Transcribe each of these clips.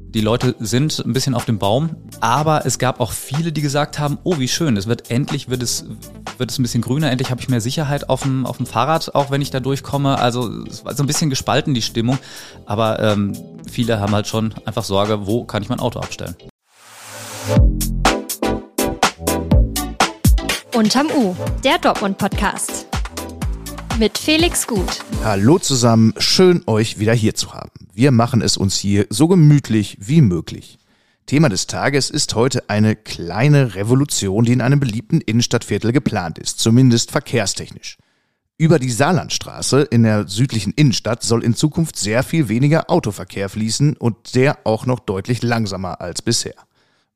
Die Leute sind ein bisschen auf dem Baum, aber es gab auch viele, die gesagt haben, oh, wie schön, es wird endlich wird es wird es ein bisschen grüner, endlich habe ich mehr Sicherheit auf dem auf dem Fahrrad, auch wenn ich da durchkomme. Also es war so ein bisschen gespalten die Stimmung, aber ähm, viele haben halt schon einfach Sorge, wo kann ich mein Auto abstellen. Unterm U, der Dortmund Podcast mit Felix Gut. Hallo zusammen, schön euch wieder hier zu haben. Wir machen es uns hier so gemütlich wie möglich. Thema des Tages ist heute eine kleine Revolution, die in einem beliebten Innenstadtviertel geplant ist, zumindest verkehrstechnisch. Über die Saarlandstraße in der südlichen Innenstadt soll in Zukunft sehr viel weniger Autoverkehr fließen und der auch noch deutlich langsamer als bisher.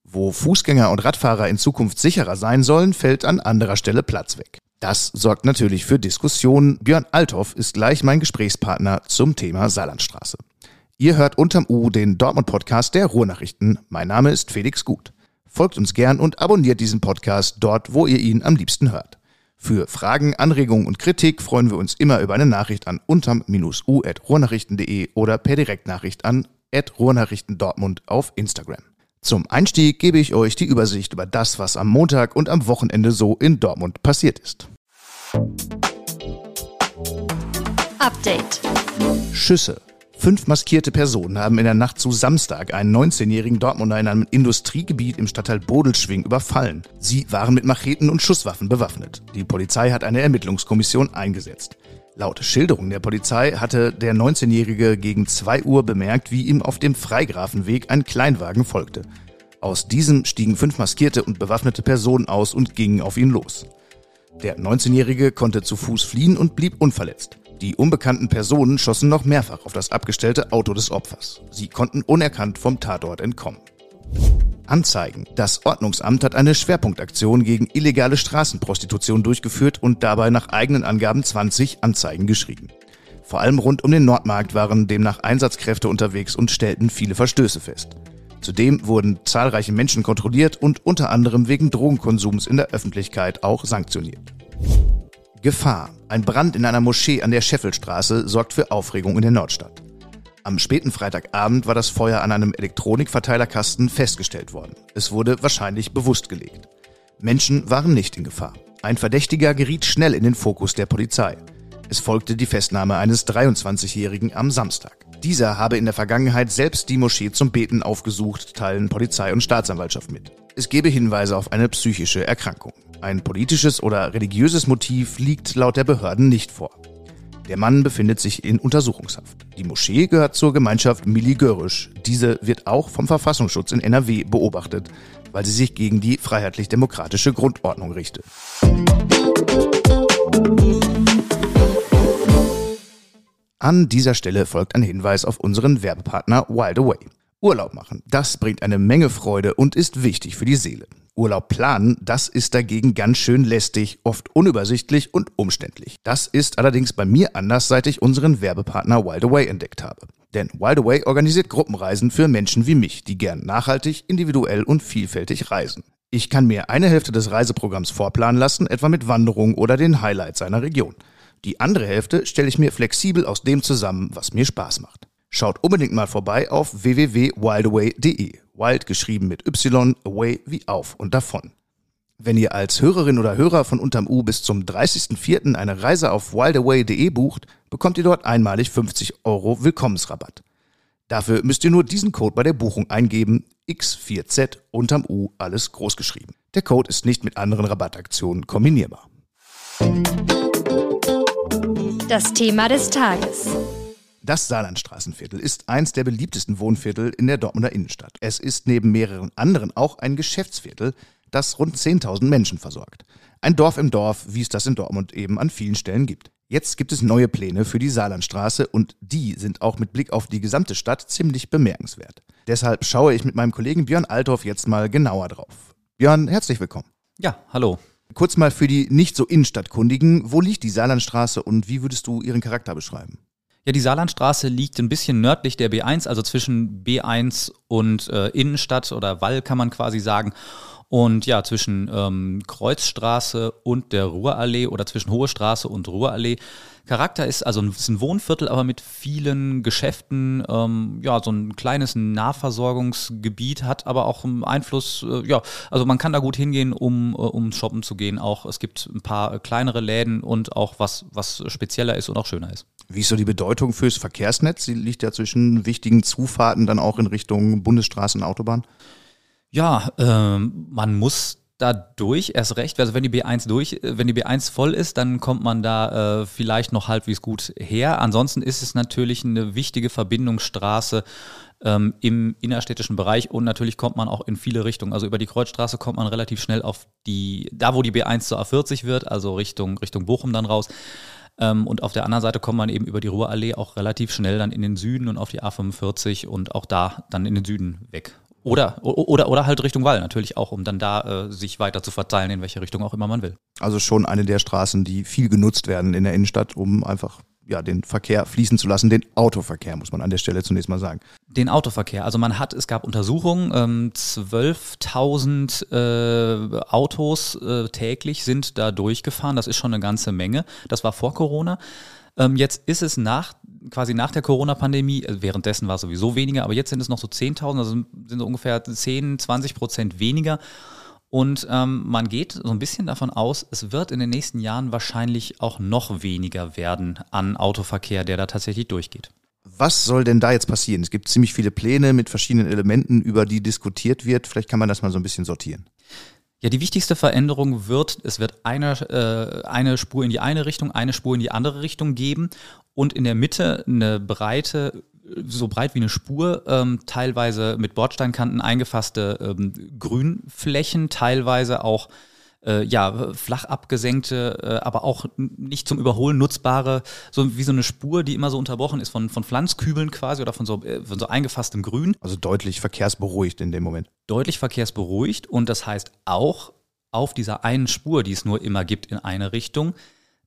Wo Fußgänger und Radfahrer in Zukunft sicherer sein sollen, fällt an anderer Stelle Platz weg. Das sorgt natürlich für Diskussionen. Björn Althoff ist gleich mein Gesprächspartner zum Thema Saarlandstraße. Ihr hört unterm U den Dortmund-Podcast der Ruhrnachrichten. Mein Name ist Felix Gut. Folgt uns gern und abonniert diesen Podcast dort, wo ihr ihn am liebsten hört. Für Fragen, Anregungen und Kritik freuen wir uns immer über eine Nachricht an unterm-u.ruhrnachrichten.de oder per Direktnachricht an Ruhrnachrichten Dortmund auf Instagram. Zum Einstieg gebe ich euch die Übersicht über das, was am Montag und am Wochenende so in Dortmund passiert ist. Update. Schüsse. Fünf maskierte Personen haben in der Nacht zu Samstag einen 19-jährigen Dortmunder in einem Industriegebiet im Stadtteil Bodelschwing überfallen. Sie waren mit Macheten und Schusswaffen bewaffnet. Die Polizei hat eine Ermittlungskommission eingesetzt. Laut Schilderung der Polizei hatte der 19-Jährige gegen 2 Uhr bemerkt, wie ihm auf dem Freigrafenweg ein Kleinwagen folgte. Aus diesem stiegen fünf maskierte und bewaffnete Personen aus und gingen auf ihn los. Der 19-Jährige konnte zu Fuß fliehen und blieb unverletzt. Die unbekannten Personen schossen noch mehrfach auf das abgestellte Auto des Opfers. Sie konnten unerkannt vom Tatort entkommen. Anzeigen. Das Ordnungsamt hat eine Schwerpunktaktion gegen illegale Straßenprostitution durchgeführt und dabei nach eigenen Angaben 20 Anzeigen geschrieben. Vor allem rund um den Nordmarkt waren demnach Einsatzkräfte unterwegs und stellten viele Verstöße fest. Zudem wurden zahlreiche Menschen kontrolliert und unter anderem wegen Drogenkonsums in der Öffentlichkeit auch sanktioniert. Gefahr. Ein Brand in einer Moschee an der Scheffelstraße sorgt für Aufregung in der Nordstadt. Am späten Freitagabend war das Feuer an einem Elektronikverteilerkasten festgestellt worden. Es wurde wahrscheinlich bewusst gelegt. Menschen waren nicht in Gefahr. Ein Verdächtiger geriet schnell in den Fokus der Polizei. Es folgte die Festnahme eines 23-Jährigen am Samstag. Dieser habe in der Vergangenheit selbst die Moschee zum Beten aufgesucht, teilen Polizei und Staatsanwaltschaft mit. Es gebe Hinweise auf eine psychische Erkrankung. Ein politisches oder religiöses Motiv liegt laut der Behörden nicht vor. Der Mann befindet sich in Untersuchungshaft. Die Moschee gehört zur Gemeinschaft Mili Görisch. Diese wird auch vom Verfassungsschutz in NRW beobachtet, weil sie sich gegen die freiheitlich-demokratische Grundordnung richtet. An dieser Stelle folgt ein Hinweis auf unseren Werbepartner Wild Away. Urlaub machen, das bringt eine Menge Freude und ist wichtig für die Seele. Urlaub planen, das ist dagegen ganz schön lästig, oft unübersichtlich und umständlich. Das ist allerdings bei mir anders, seit ich unseren Werbepartner Wild Away entdeckt habe. Denn Wild Away organisiert Gruppenreisen für Menschen wie mich, die gern nachhaltig, individuell und vielfältig reisen. Ich kann mir eine Hälfte des Reiseprogramms vorplanen lassen, etwa mit Wanderungen oder den Highlights seiner Region. Die andere Hälfte stelle ich mir flexibel aus dem zusammen, was mir Spaß macht. Schaut unbedingt mal vorbei auf www.wildaway.de. Wild geschrieben mit Y, away wie auf und davon. Wenn ihr als Hörerin oder Hörer von Unterm U bis zum 30.04. eine Reise auf wildaway.de bucht, bekommt ihr dort einmalig 50 Euro Willkommensrabatt. Dafür müsst ihr nur diesen Code bei der Buchung eingeben, X4Z unterm U alles groß geschrieben. Der Code ist nicht mit anderen Rabattaktionen kombinierbar. Das Thema des Tages. Das Saarlandstraßenviertel ist eins der beliebtesten Wohnviertel in der Dortmunder Innenstadt. Es ist neben mehreren anderen auch ein Geschäftsviertel, das rund 10.000 Menschen versorgt. Ein Dorf im Dorf, wie es das in Dortmund eben an vielen Stellen gibt. Jetzt gibt es neue Pläne für die Saarlandstraße und die sind auch mit Blick auf die gesamte Stadt ziemlich bemerkenswert. Deshalb schaue ich mit meinem Kollegen Björn Althoff jetzt mal genauer drauf. Björn, herzlich willkommen. Ja, hallo. Kurz mal für die nicht so Innenstadtkundigen, wo liegt die Saarlandstraße und wie würdest du ihren Charakter beschreiben? Ja, die Saarlandstraße liegt ein bisschen nördlich der B1, also zwischen B1 und äh, Innenstadt oder Wall kann man quasi sagen. Und ja, zwischen ähm, Kreuzstraße und der Ruhrallee oder zwischen Hohe Straße und Ruhrallee. Charakter ist also es ist ein Wohnviertel, aber mit vielen Geschäften, ähm, ja, so ein kleines Nahversorgungsgebiet, hat aber auch einen Einfluss, äh, ja, also man kann da gut hingehen, um, äh, um shoppen zu gehen. Auch es gibt ein paar kleinere Läden und auch was, was spezieller ist und auch schöner ist. Wie ist so die Bedeutung fürs Verkehrsnetz? Sie liegt ja zwischen wichtigen Zufahrten dann auch in Richtung Bundesstraßen, Autobahn. Ja, ähm, man muss da durch, erst recht. Also wenn die B1 durch, wenn die B1 voll ist, dann kommt man da äh, vielleicht noch halbwegs gut her. Ansonsten ist es natürlich eine wichtige Verbindungsstraße ähm, im innerstädtischen Bereich und natürlich kommt man auch in viele Richtungen. Also über die Kreuzstraße kommt man relativ schnell auf die, da wo die B1 zur A40 wird, also Richtung, Richtung Bochum dann raus. Ähm, und auf der anderen Seite kommt man eben über die Ruhrallee auch relativ schnell dann in den Süden und auf die A45 und auch da dann in den Süden weg. Oder, oder, oder halt Richtung Wall natürlich auch, um dann da äh, sich weiter zu verteilen, in welche Richtung auch immer man will. Also schon eine der Straßen, die viel genutzt werden in der Innenstadt, um einfach ja, den Verkehr fließen zu lassen, den Autoverkehr, muss man an der Stelle zunächst mal sagen. Den Autoverkehr. Also man hat, es gab Untersuchungen, ähm, 12.000 äh, Autos äh, täglich sind da durchgefahren. Das ist schon eine ganze Menge. Das war vor Corona. Ähm, jetzt ist es nach, quasi nach der Corona-Pandemie, äh, währenddessen war es sowieso weniger, aber jetzt sind es noch so 10.000, also sind so ungefähr 10, 20 Prozent weniger. Und ähm, man geht so ein bisschen davon aus, es wird in den nächsten Jahren wahrscheinlich auch noch weniger werden an Autoverkehr, der da tatsächlich durchgeht. Was soll denn da jetzt passieren? Es gibt ziemlich viele Pläne mit verschiedenen Elementen, über die diskutiert wird. Vielleicht kann man das mal so ein bisschen sortieren. Ja, die wichtigste Veränderung wird, es wird eine, äh, eine Spur in die eine Richtung, eine Spur in die andere Richtung geben und in der Mitte eine breite, so breit wie eine Spur, ähm, teilweise mit Bordsteinkanten eingefasste ähm, Grünflächen, teilweise auch äh, ja, flach abgesenkte, äh, aber auch nicht zum Überholen nutzbare, so wie so eine Spur, die immer so unterbrochen ist von, von Pflanzkübeln quasi oder von so, äh, von so eingefasstem Grün. Also deutlich verkehrsberuhigt in dem Moment. Deutlich verkehrsberuhigt und das heißt auch auf dieser einen Spur, die es nur immer gibt in eine Richtung,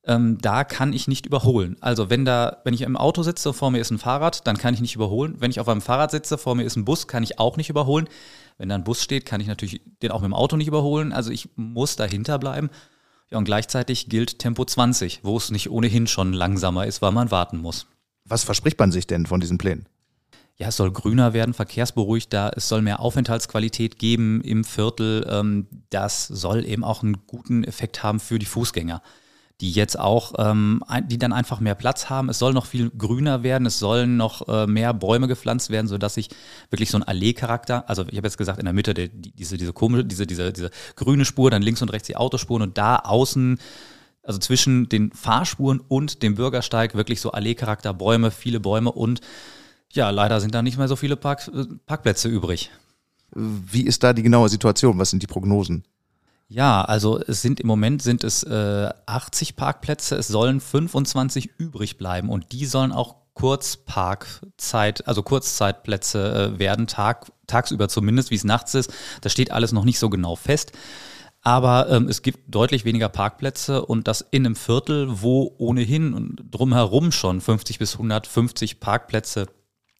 ähm, da kann ich nicht überholen. Also wenn da, wenn ich im Auto sitze, vor mir ist ein Fahrrad, dann kann ich nicht überholen. Wenn ich auf einem Fahrrad sitze, vor mir ist ein Bus, kann ich auch nicht überholen. Wenn da ein Bus steht, kann ich natürlich den auch mit dem Auto nicht überholen. Also ich muss dahinter bleiben. Ja, und gleichzeitig gilt Tempo 20, wo es nicht ohnehin schon langsamer ist, weil man warten muss. Was verspricht man sich denn von diesen Plänen? Ja, es soll grüner werden, verkehrsberuhigter, es soll mehr Aufenthaltsqualität geben im Viertel. Ähm, das soll eben auch einen guten Effekt haben für die Fußgänger die jetzt auch, ähm, die dann einfach mehr Platz haben. Es soll noch viel grüner werden, es sollen noch äh, mehr Bäume gepflanzt werden, sodass ich wirklich so ein Allee-Charakter, also ich habe jetzt gesagt, in der Mitte die, diese, diese komische, diese, diese, diese grüne Spur, dann links und rechts die Autospuren und da außen also zwischen den Fahrspuren und dem Bürgersteig wirklich so Allee-Charakter, Bäume, viele Bäume und ja, leider sind da nicht mehr so viele Park, äh, Parkplätze übrig. Wie ist da die genaue Situation? Was sind die Prognosen? Ja, also es sind im Moment sind es äh, 80 Parkplätze, es sollen 25 übrig bleiben und die sollen auch Kurzparkzeit, also Kurzzeitplätze äh, werden, Tag, tagsüber zumindest, wie es nachts ist. Das steht alles noch nicht so genau fest. Aber ähm, es gibt deutlich weniger Parkplätze und das in einem Viertel, wo ohnehin drumherum schon 50 bis 150 Parkplätze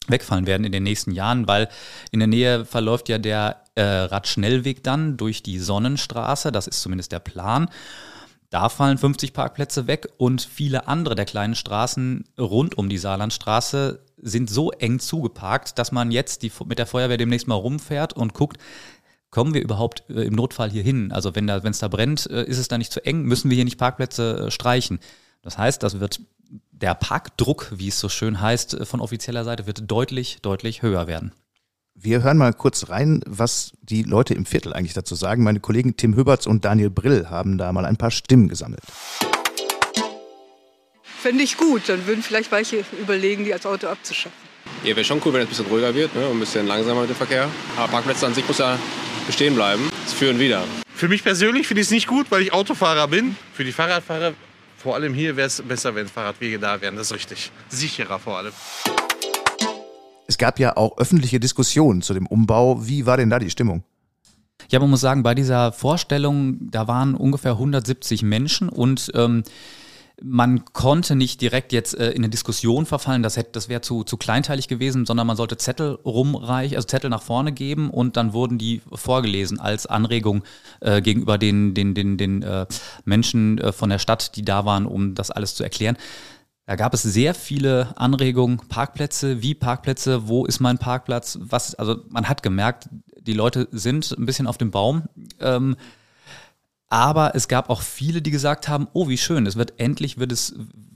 wegfallen werden in den nächsten Jahren, weil in der Nähe verläuft ja der äh, Radschnellweg dann durch die Sonnenstraße, das ist zumindest der Plan. Da fallen 50 Parkplätze weg und viele andere der kleinen Straßen rund um die Saarlandstraße sind so eng zugeparkt, dass man jetzt die, mit der Feuerwehr demnächst mal rumfährt und guckt, kommen wir überhaupt äh, im Notfall hier hin? Also wenn es da brennt, äh, ist es da nicht zu eng, müssen wir hier nicht Parkplätze äh, streichen. Das heißt, das wird der Parkdruck, wie es so schön heißt, äh, von offizieller Seite wird deutlich, deutlich höher werden. Wir hören mal kurz rein, was die Leute im Viertel eigentlich dazu sagen. Meine Kollegen Tim Hüberts und Daniel Brill haben da mal ein paar Stimmen gesammelt. Fände ich gut, dann würden vielleicht welche überlegen, die als Auto abzuschaffen. Ja, wäre schon cool, wenn es ein bisschen ruhiger wird ne, und ein bisschen langsamer mit dem Verkehr. Aber Parkplätze an sich muss ja bestehen bleiben. Das führen wieder. Für mich persönlich finde ich es nicht gut, weil ich Autofahrer bin. Für die Fahrradfahrer vor allem hier wäre es besser, wenn Fahrradwege da wären. Das ist richtig. Sicherer vor allem. Es gab ja auch öffentliche Diskussionen zu dem Umbau. Wie war denn da die Stimmung? Ja, man muss sagen, bei dieser Vorstellung, da waren ungefähr 170 Menschen und ähm, man konnte nicht direkt jetzt äh, in eine Diskussion verfallen, das das wäre zu, zu kleinteilig gewesen, sondern man sollte Zettel rumreichen, also Zettel nach vorne geben und dann wurden die vorgelesen als Anregung äh, gegenüber den, den, den, den äh, Menschen äh, von der Stadt, die da waren, um das alles zu erklären. Da gab es sehr viele Anregungen, Parkplätze, wie Parkplätze, wo ist mein Parkplatz, was, also man hat gemerkt, die Leute sind ein bisschen auf dem Baum. Ähm, aber es gab auch viele, die gesagt haben, oh, wie schön, es wird endlich, wird es,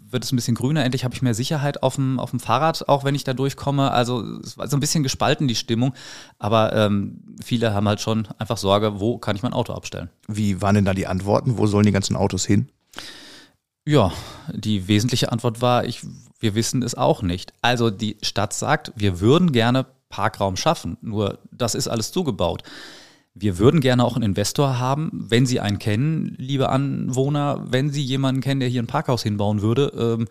wird es ein bisschen grüner, endlich habe ich mehr Sicherheit auf dem, auf dem Fahrrad, auch wenn ich da durchkomme. Also es war so ein bisschen gespalten, die Stimmung. Aber ähm, viele haben halt schon einfach Sorge, wo kann ich mein Auto abstellen. Wie waren denn da die Antworten? Wo sollen die ganzen Autos hin? Ja, die wesentliche Antwort war, ich, wir wissen es auch nicht. Also die Stadt sagt, wir würden gerne Parkraum schaffen, nur das ist alles zugebaut. Wir würden gerne auch einen Investor haben, wenn Sie einen kennen, liebe Anwohner, wenn Sie jemanden kennen, der hier ein Parkhaus hinbauen würde, ähm,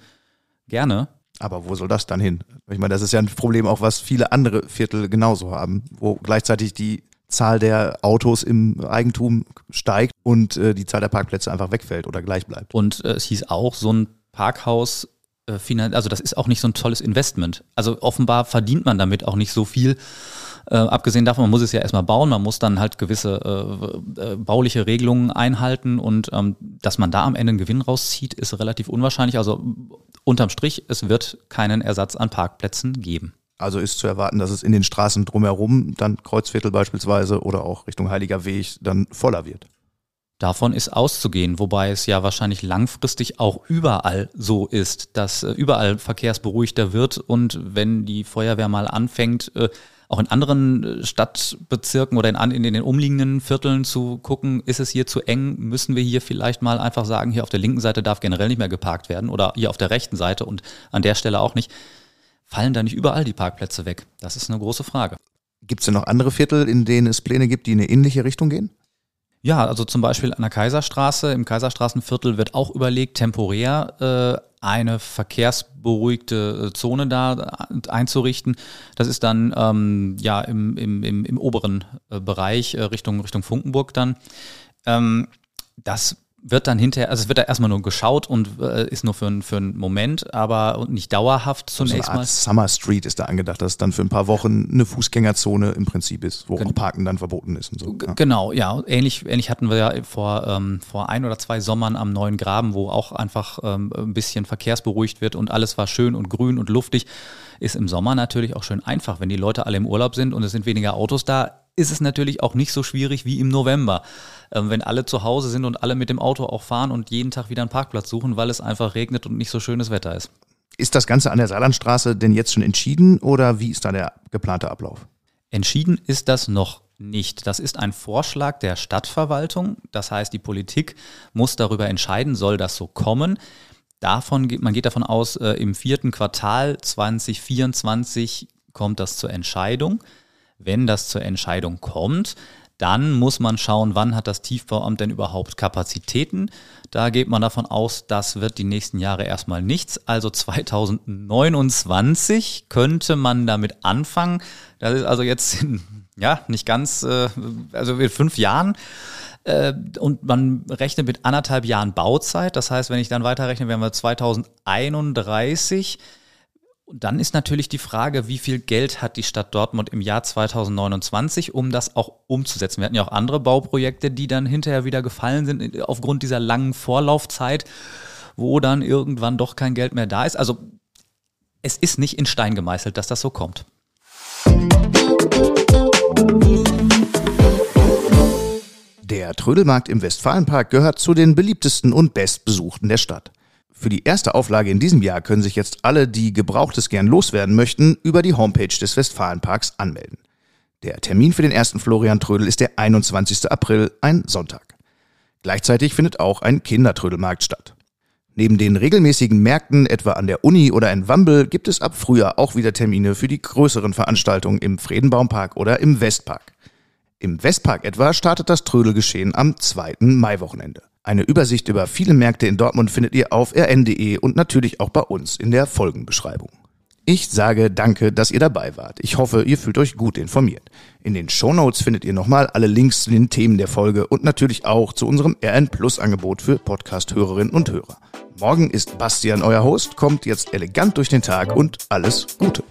gerne. Aber wo soll das dann hin? Ich meine, das ist ja ein Problem auch, was viele andere Viertel genauso haben, wo gleichzeitig die Zahl der Autos im Eigentum steigt und äh, die Zahl der Parkplätze einfach wegfällt oder gleich bleibt. Und äh, es hieß auch, so ein Parkhaus, äh, also das ist auch nicht so ein tolles Investment. Also offenbar verdient man damit auch nicht so viel. Äh, abgesehen davon, man muss es ja erstmal bauen, man muss dann halt gewisse äh, äh, bauliche Regelungen einhalten und ähm, dass man da am Ende einen Gewinn rauszieht, ist relativ unwahrscheinlich. Also unterm Strich, es wird keinen Ersatz an Parkplätzen geben. Also ist zu erwarten, dass es in den Straßen drumherum, dann Kreuzviertel beispielsweise oder auch Richtung Heiliger Weg, dann voller wird. Davon ist auszugehen, wobei es ja wahrscheinlich langfristig auch überall so ist, dass äh, überall verkehrsberuhigter wird und wenn die Feuerwehr mal anfängt, äh, auch in anderen äh, Stadtbezirken oder in, in, den umliegenden Vierteln zu gucken, ist es hier zu eng, müssen wir hier vielleicht mal einfach sagen, hier auf der linken Seite darf generell nicht mehr geparkt werden oder hier auf der rechten Seite und an der Stelle auch nicht fallen da nicht überall die Parkplätze weg? Das ist eine große Frage. Gibt es denn noch andere Viertel, in denen es Pläne gibt, die in eine ähnliche Richtung gehen? Ja, also zum Beispiel an der Kaiserstraße, im Kaiserstraßenviertel wird auch überlegt, temporär äh, eine verkehrsberuhigte äh, Zone da äh, einzurichten. Das ist dann ähm, ja im, im, im, im oberen äh, Bereich äh, Richtung, Richtung Funkenburg dann. Ähm, das wird dann hinterher, also es wird da erstmal nur geschaut und äh, ist nur für, für einen Moment, aber nicht dauerhaft zunächst so eine Art mal. Summer Street ist da angedacht, dass es dann für ein paar Wochen eine Fußgängerzone im Prinzip ist, wo Gen auch Parken dann verboten ist und so. Ja. Genau, ja. Ähnlich, ähnlich hatten wir ja vor, ähm, vor ein oder zwei Sommern am Neuen Graben, wo auch einfach ähm, ein bisschen verkehrsberuhigt wird und alles war schön und grün und luftig. Ist im Sommer natürlich auch schön einfach, wenn die Leute alle im Urlaub sind und es sind weniger Autos da, ist es natürlich auch nicht so schwierig wie im November, ähm, wenn alle zu Hause sind und alle mit dem Auto auch fahren und jeden Tag wieder einen Parkplatz suchen, weil es einfach regnet und nicht so schönes Wetter ist. Ist das Ganze an der Saarlandstraße denn jetzt schon entschieden oder wie ist da der geplante Ablauf? Entschieden ist das noch nicht. Das ist ein Vorschlag der Stadtverwaltung. Das heißt, die Politik muss darüber entscheiden, soll das so kommen. Davon geht, man geht davon aus, äh, im vierten Quartal 2024 kommt das zur Entscheidung. Wenn das zur Entscheidung kommt, dann muss man schauen, wann hat das Tiefbauamt denn überhaupt Kapazitäten. Da geht man davon aus, das wird die nächsten Jahre erstmal nichts. Also 2029 könnte man damit anfangen. Das ist also jetzt in, ja nicht ganz, äh, also in fünf Jahren. Äh, und man rechnet mit anderthalb Jahren Bauzeit. Das heißt, wenn ich dann weiterrechne, wären wir 2031 und dann ist natürlich die Frage, wie viel Geld hat die Stadt Dortmund im Jahr 2029, um das auch umzusetzen. Wir hatten ja auch andere Bauprojekte, die dann hinterher wieder gefallen sind aufgrund dieser langen Vorlaufzeit, wo dann irgendwann doch kein Geld mehr da ist. Also es ist nicht in Stein gemeißelt, dass das so kommt. Der Trödelmarkt im Westfalenpark gehört zu den beliebtesten und bestbesuchten der Stadt. Für die erste Auflage in diesem Jahr können sich jetzt alle, die Gebrauchtes gern loswerden möchten, über die Homepage des Westfalenparks anmelden. Der Termin für den ersten Florian Trödel ist der 21. April, ein Sonntag. Gleichzeitig findet auch ein Kindertrödelmarkt statt. Neben den regelmäßigen Märkten, etwa an der Uni oder in Wambel, gibt es ab Frühjahr auch wieder Termine für die größeren Veranstaltungen im Friedenbaumpark oder im Westpark. Im Westpark etwa startet das Trödelgeschehen am zweiten Maiwochenende. Eine Übersicht über viele Märkte in Dortmund findet ihr auf rn.de und natürlich auch bei uns in der Folgenbeschreibung. Ich sage danke, dass ihr dabei wart. Ich hoffe, ihr fühlt euch gut informiert. In den Shownotes findet ihr nochmal alle Links zu den Themen der Folge und natürlich auch zu unserem RN Plus Angebot für Podcast-Hörerinnen und Hörer. Morgen ist Bastian euer Host, kommt jetzt elegant durch den Tag und alles Gute.